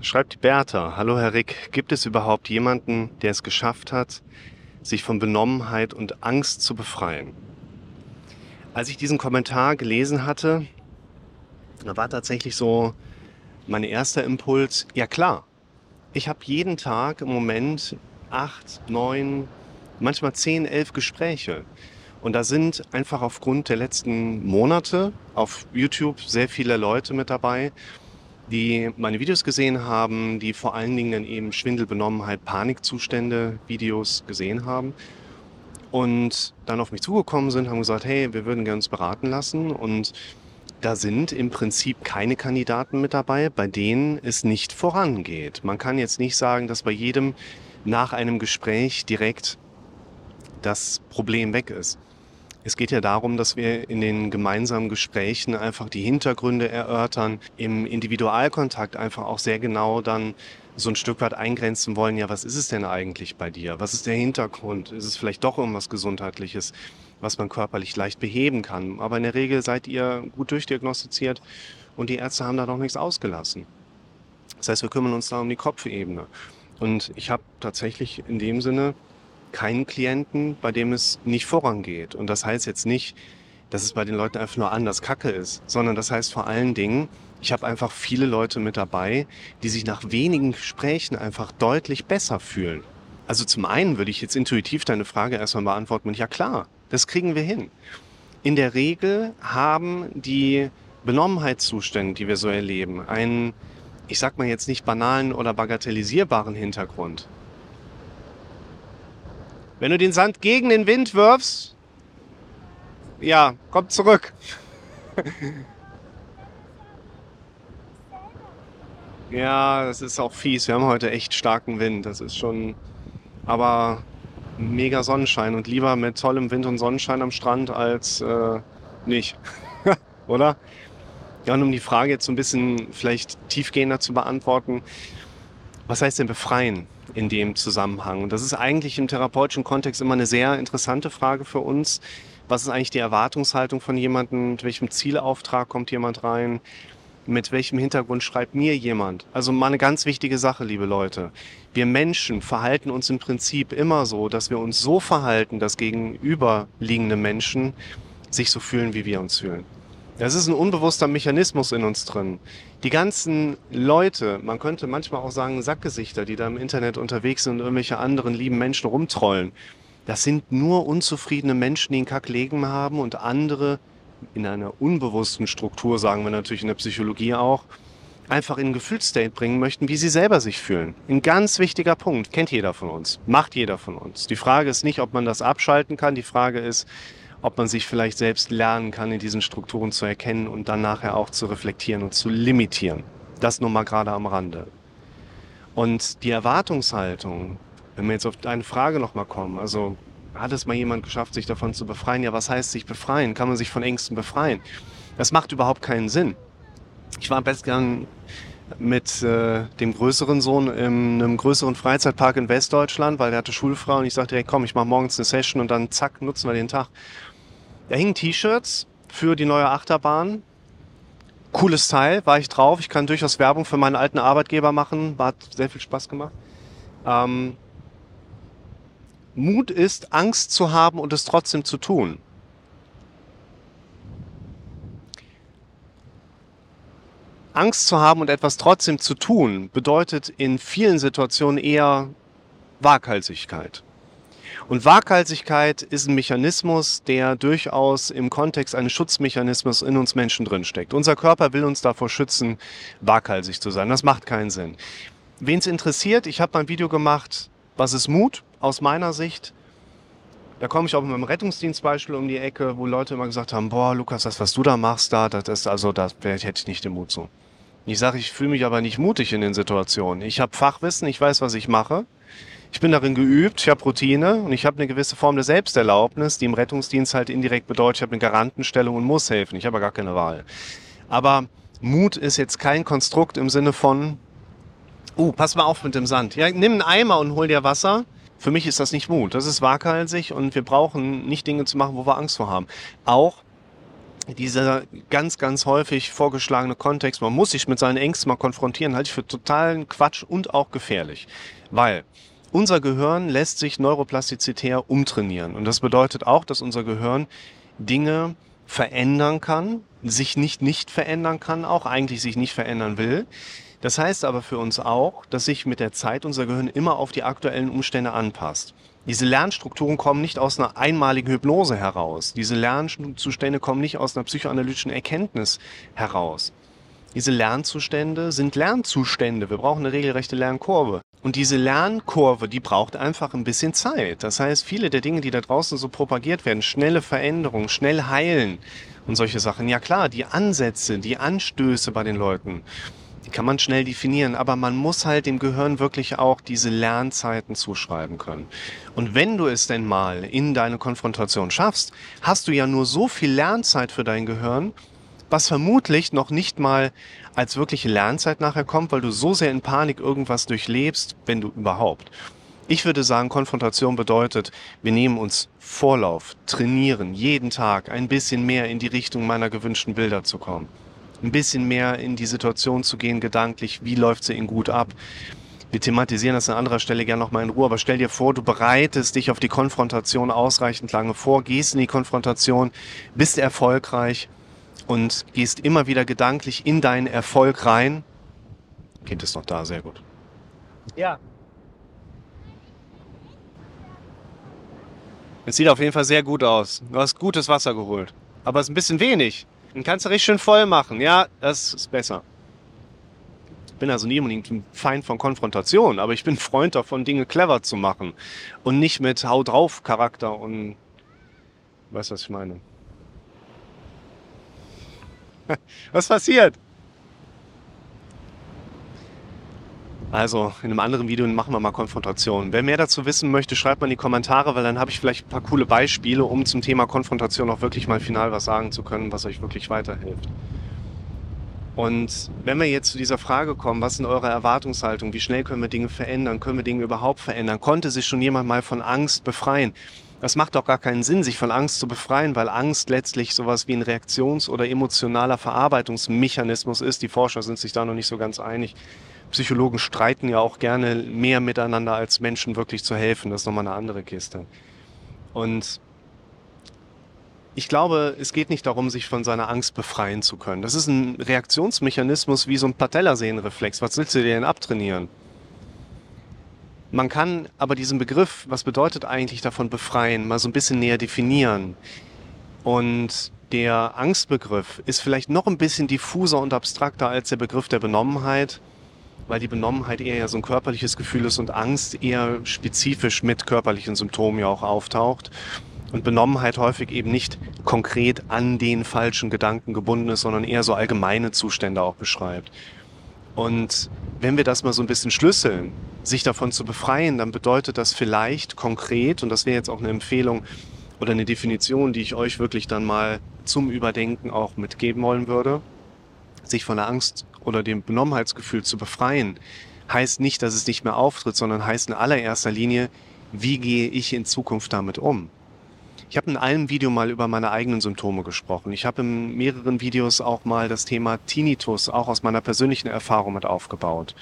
Schreibt die Bertha. Hallo Herr Rick, gibt es überhaupt jemanden, der es geschafft hat, sich von Benommenheit und Angst zu befreien? Als ich diesen Kommentar gelesen hatte, war tatsächlich so mein erster Impuls, ja klar, ich habe jeden Tag im Moment acht, neun, manchmal zehn, elf Gespräche. Und da sind einfach aufgrund der letzten Monate auf YouTube sehr viele Leute mit dabei, die meine Videos gesehen haben, die vor allen Dingen dann eben Schwindelbenommenheit, Panikzustände, Videos gesehen haben und dann auf mich zugekommen sind, haben gesagt, hey, wir würden gerne uns beraten lassen und da sind im Prinzip keine Kandidaten mit dabei, bei denen es nicht vorangeht. Man kann jetzt nicht sagen, dass bei jedem nach einem Gespräch direkt das Problem weg ist. Es geht ja darum, dass wir in den gemeinsamen Gesprächen einfach die Hintergründe erörtern, im Individualkontakt einfach auch sehr genau dann so ein Stück weit eingrenzen wollen, ja, was ist es denn eigentlich bei dir? Was ist der Hintergrund? Ist es vielleicht doch irgendwas Gesundheitliches, was man körperlich leicht beheben kann? Aber in der Regel seid ihr gut durchdiagnostiziert und die Ärzte haben da noch nichts ausgelassen. Das heißt, wir kümmern uns da um die Kopfebene. Und ich habe tatsächlich in dem Sinne keinen Klienten, bei dem es nicht vorangeht. Und das heißt jetzt nicht, dass es bei den Leuten einfach nur anders Kacke ist, sondern das heißt vor allen Dingen, ich habe einfach viele Leute mit dabei, die sich nach wenigen Gesprächen einfach deutlich besser fühlen. Also zum einen würde ich jetzt intuitiv deine Frage erstmal beantworten mit, ja klar, das kriegen wir hin. In der Regel haben die Benommenheitszustände, die wir so erleben, einen, ich sag mal jetzt nicht banalen oder bagatellisierbaren Hintergrund. Wenn du den Sand gegen den Wind wirfst, ja, kommt zurück. ja, das ist auch fies. Wir haben heute echt starken Wind. Das ist schon, aber mega Sonnenschein und lieber mit tollem Wind und Sonnenschein am Strand als äh, nicht. Oder? Ja, und um die Frage jetzt so ein bisschen vielleicht tiefgehender zu beantworten, was heißt denn befreien in dem Zusammenhang? Und das ist eigentlich im therapeutischen Kontext immer eine sehr interessante Frage für uns. Was ist eigentlich die Erwartungshaltung von jemandem? Mit welchem Zielauftrag kommt jemand rein? Mit welchem Hintergrund schreibt mir jemand? Also mal eine ganz wichtige Sache, liebe Leute. Wir Menschen verhalten uns im Prinzip immer so, dass wir uns so verhalten, dass gegenüberliegende Menschen sich so fühlen, wie wir uns fühlen. Das ist ein unbewusster Mechanismus in uns drin. Die ganzen Leute, man könnte manchmal auch sagen Sackgesichter, die da im Internet unterwegs sind und irgendwelche anderen lieben Menschen rumtrollen, das sind nur unzufriedene Menschen, die einen Kacklegen haben und andere in einer unbewussten Struktur, sagen wir natürlich in der Psychologie auch, einfach in ein Gefühlsstate bringen möchten, wie sie selber sich fühlen. Ein ganz wichtiger Punkt, kennt jeder von uns, macht jeder von uns. Die Frage ist nicht, ob man das abschalten kann, die Frage ist, ob man sich vielleicht selbst lernen kann, in diesen Strukturen zu erkennen und dann nachher auch zu reflektieren und zu limitieren. Das nur mal gerade am Rande. Und die Erwartungshaltung, wenn wir jetzt auf deine Frage nochmal kommen, also hat es mal jemand geschafft, sich davon zu befreien? Ja, was heißt sich befreien? Kann man sich von Ängsten befreien? Das macht überhaupt keinen Sinn. Ich war am besten gern mit äh, dem größeren Sohn in einem größeren Freizeitpark in Westdeutschland, weil der hatte schulfrei und ich sagte direkt, komm, ich mache morgens eine Session und dann zack, nutzen wir den Tag. Da hingen T-Shirts für die neue Achterbahn. Cooles Teil, war ich drauf. Ich kann durchaus Werbung für meinen alten Arbeitgeber machen. Hat sehr viel Spaß gemacht. Ähm, Mut ist, Angst zu haben und es trotzdem zu tun. Angst zu haben und etwas trotzdem zu tun, bedeutet in vielen Situationen eher Waghalsigkeit. Und Waghalsigkeit ist ein Mechanismus, der durchaus im Kontext eines Schutzmechanismus in uns Menschen drinsteckt. Unser Körper will uns davor schützen, waghalsig zu sein. Das macht keinen Sinn. Wen es interessiert, ich habe mal ein Video gemacht, was ist Mut aus meiner Sicht. Da komme ich auch mit meinem Rettungsdienstbeispiel um die Ecke, wo Leute immer gesagt haben, boah, Lukas, das, was du da machst, da, das ist also, das hätte ich nicht den Mut zu. Ich sage, ich fühle mich aber nicht mutig in den Situationen. Ich habe Fachwissen, ich weiß, was ich mache. Ich bin darin geübt, ich habe Routine und ich habe eine gewisse Form der Selbsterlaubnis, die im Rettungsdienst halt indirekt bedeutet, ich habe eine Garantenstellung und muss helfen. Ich habe gar keine Wahl. Aber Mut ist jetzt kein Konstrukt im Sinne von, uh, pass mal auf mit dem Sand. Ja, nimm einen Eimer und hol dir Wasser. Für mich ist das nicht Mut. Das ist waghalsig und wir brauchen nicht Dinge zu machen, wo wir Angst vor haben. Auch dieser ganz, ganz häufig vorgeschlagene Kontext, man muss sich mit seinen Ängsten mal konfrontieren, halte ich für totalen Quatsch und auch gefährlich. Weil unser Gehirn lässt sich neuroplastizitär umtrainieren. Und das bedeutet auch, dass unser Gehirn Dinge verändern kann, sich nicht nicht verändern kann, auch eigentlich sich nicht verändern will. Das heißt aber für uns auch, dass sich mit der Zeit unser Gehirn immer auf die aktuellen Umstände anpasst. Diese Lernstrukturen kommen nicht aus einer einmaligen Hypnose heraus. Diese Lernzustände kommen nicht aus einer psychoanalytischen Erkenntnis heraus. Diese Lernzustände sind Lernzustände. Wir brauchen eine regelrechte Lernkurve. Und diese Lernkurve, die braucht einfach ein bisschen Zeit. Das heißt, viele der Dinge, die da draußen so propagiert werden, schnelle Veränderungen, schnell heilen und solche Sachen. Ja klar, die Ansätze, die Anstöße bei den Leuten, die kann man schnell definieren, aber man muss halt dem Gehirn wirklich auch diese Lernzeiten zuschreiben können. Und wenn du es denn mal in deine Konfrontation schaffst, hast du ja nur so viel Lernzeit für dein Gehirn, was vermutlich noch nicht mal als wirkliche Lernzeit nachher kommt, weil du so sehr in Panik irgendwas durchlebst, wenn du überhaupt. Ich würde sagen, Konfrontation bedeutet, wir nehmen uns Vorlauf, trainieren jeden Tag ein bisschen mehr in die Richtung meiner gewünschten Bilder zu kommen ein bisschen mehr in die Situation zu gehen, gedanklich, wie läuft sie ihnen gut ab. Wir thematisieren das an anderer Stelle gerne nochmal in Ruhe, aber stell dir vor, du bereitest dich auf die Konfrontation ausreichend lange vor, gehst in die Konfrontation, bist erfolgreich und gehst immer wieder gedanklich in deinen Erfolg rein. Kind ist noch da, sehr gut. Ja. Es sieht auf jeden Fall sehr gut aus. Du hast gutes Wasser geholt. Aber es ist ein bisschen wenig. Den kannst du richtig schön voll machen. Ja, das ist besser. Ich bin also nie unbedingt ein Feind von Konfrontation, aber ich bin Freund davon, Dinge clever zu machen. Und nicht mit Hau drauf Charakter und weißt was ich meine? Was passiert? Also in einem anderen Video machen wir mal Konfrontation. Wer mehr dazu wissen möchte, schreibt mal in die Kommentare, weil dann habe ich vielleicht ein paar coole Beispiele, um zum Thema Konfrontation auch wirklich mal final was sagen zu können, was euch wirklich weiterhilft. Und wenn wir jetzt zu dieser Frage kommen, was sind eure Erwartungshaltungen? Wie schnell können wir Dinge verändern? Können wir Dinge überhaupt verändern? Konnte sich schon jemand mal von Angst befreien? Das macht doch gar keinen Sinn, sich von Angst zu befreien, weil Angst letztlich sowas wie ein Reaktions- oder emotionaler Verarbeitungsmechanismus ist. Die Forscher sind sich da noch nicht so ganz einig. Psychologen streiten ja auch gerne mehr miteinander, als Menschen wirklich zu helfen. Das ist nochmal eine andere Kiste. Und ich glaube, es geht nicht darum, sich von seiner Angst befreien zu können. Das ist ein Reaktionsmechanismus wie so ein Patellasehnenreflex. Was willst du dir denn abtrainieren? Man kann aber diesen Begriff, was bedeutet eigentlich davon befreien, mal so ein bisschen näher definieren. Und der Angstbegriff ist vielleicht noch ein bisschen diffuser und abstrakter als der Begriff der Benommenheit weil die Benommenheit eher so ein körperliches Gefühl ist und Angst eher spezifisch mit körperlichen Symptomen ja auch auftaucht. Und Benommenheit häufig eben nicht konkret an den falschen Gedanken gebunden ist, sondern eher so allgemeine Zustände auch beschreibt. Und wenn wir das mal so ein bisschen schlüsseln, sich davon zu befreien, dann bedeutet das vielleicht konkret, und das wäre jetzt auch eine Empfehlung oder eine Definition, die ich euch wirklich dann mal zum Überdenken auch mitgeben wollen würde, sich von der Angst oder dem Benommenheitsgefühl zu befreien, heißt nicht, dass es nicht mehr auftritt, sondern heißt in allererster Linie, wie gehe ich in Zukunft damit um? Ich habe in einem Video mal über meine eigenen Symptome gesprochen. Ich habe in mehreren Videos auch mal das Thema Tinnitus auch aus meiner persönlichen Erfahrung mit aufgebaut.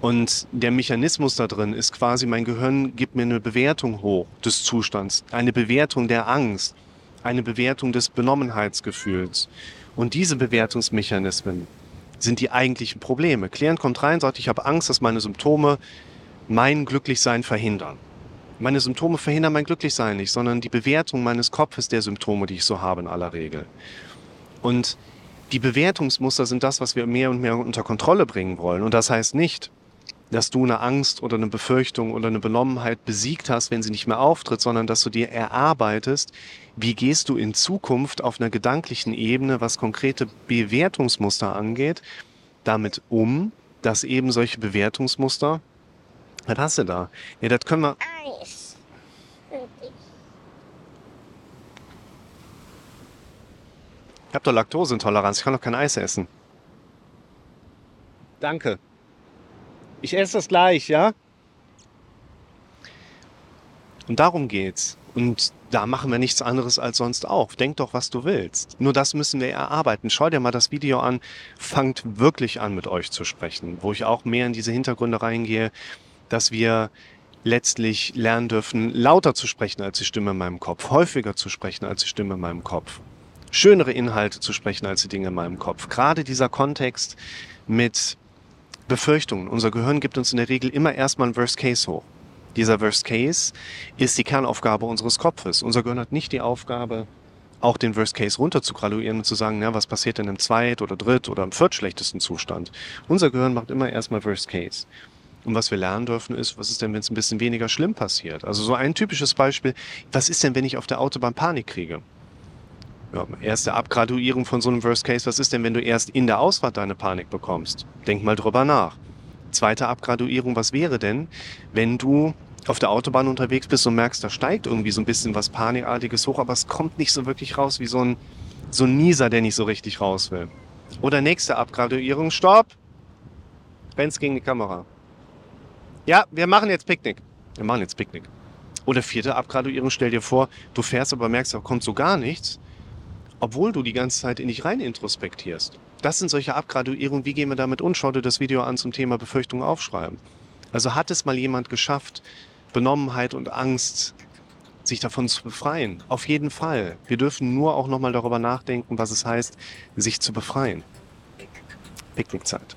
Und der Mechanismus da drin ist quasi, mein Gehirn gibt mir eine Bewertung hoch des Zustands, eine Bewertung der Angst, eine Bewertung des Benommenheitsgefühls. Und diese Bewertungsmechanismen, sind die eigentlichen Probleme. Klient kommt rein, sagt, ich habe Angst, dass meine Symptome mein Glücklichsein verhindern. Meine Symptome verhindern mein Glücklichsein nicht, sondern die Bewertung meines Kopfes der Symptome, die ich so habe in aller Regel. Und die Bewertungsmuster sind das, was wir mehr und mehr unter Kontrolle bringen wollen. Und das heißt nicht, dass du eine Angst oder eine Befürchtung oder eine Benommenheit besiegt hast, wenn sie nicht mehr auftritt, sondern dass du dir erarbeitest, wie gehst du in Zukunft auf einer gedanklichen Ebene, was konkrete Bewertungsmuster angeht, damit um, dass eben solche Bewertungsmuster, was hast du da? Ja, das können wir. Eis. Ich habe doch Laktoseintoleranz, ich kann doch kein Eis essen. Danke. Ich esse das gleich, ja? Und darum geht's. Und da machen wir nichts anderes als sonst auch. Denk doch, was du willst. Nur das müssen wir erarbeiten. Schau dir mal das Video an. Fangt wirklich an, mit euch zu sprechen, wo ich auch mehr in diese Hintergründe reingehe, dass wir letztlich lernen dürfen, lauter zu sprechen als die Stimme in meinem Kopf, häufiger zu sprechen als die Stimme in meinem Kopf, schönere Inhalte zu sprechen als die Dinge in meinem Kopf. Gerade dieser Kontext mit Befürchtungen. Unser Gehirn gibt uns in der Regel immer erstmal ein Worst Case hoch. Dieser Worst Case ist die Kernaufgabe unseres Kopfes. Unser Gehirn hat nicht die Aufgabe, auch den Worst Case runter zu graduieren und zu sagen, ja, was passiert denn im zweit- oder dritt- oder im viertschlechtesten Zustand. Unser Gehirn macht immer erstmal Worst Case. Und was wir lernen dürfen, ist, was ist denn, wenn es ein bisschen weniger schlimm passiert? Also so ein typisches Beispiel, was ist denn, wenn ich auf der Autobahn Panik kriege? Ja, erste Abgraduierung von so einem Worst Case, was ist denn, wenn du erst in der Ausfahrt deine Panik bekommst? Denk mal drüber nach. Zweite Abgraduierung, was wäre denn, wenn du auf der Autobahn unterwegs bist und merkst, da steigt irgendwie so ein bisschen was Panikartiges hoch, aber es kommt nicht so wirklich raus wie so ein, so ein Nieser, der nicht so richtig raus will. Oder nächste Abgraduierung, Stopp! Benz gegen die Kamera. Ja, wir machen jetzt Picknick. Wir machen jetzt Picknick. Oder vierte Abgraduierung, stell dir vor, du fährst, aber merkst, da kommt so gar nichts, obwohl du die ganze Zeit in dich rein introspektierst. Das sind solche Abgraduierungen. Wie gehen wir damit um? Schau dir das Video an zum Thema Befürchtung aufschreiben. Also hat es mal jemand geschafft, Benommenheit und Angst sich davon zu befreien? Auf jeden Fall. Wir dürfen nur auch nochmal darüber nachdenken, was es heißt, sich zu befreien. Picknickzeit.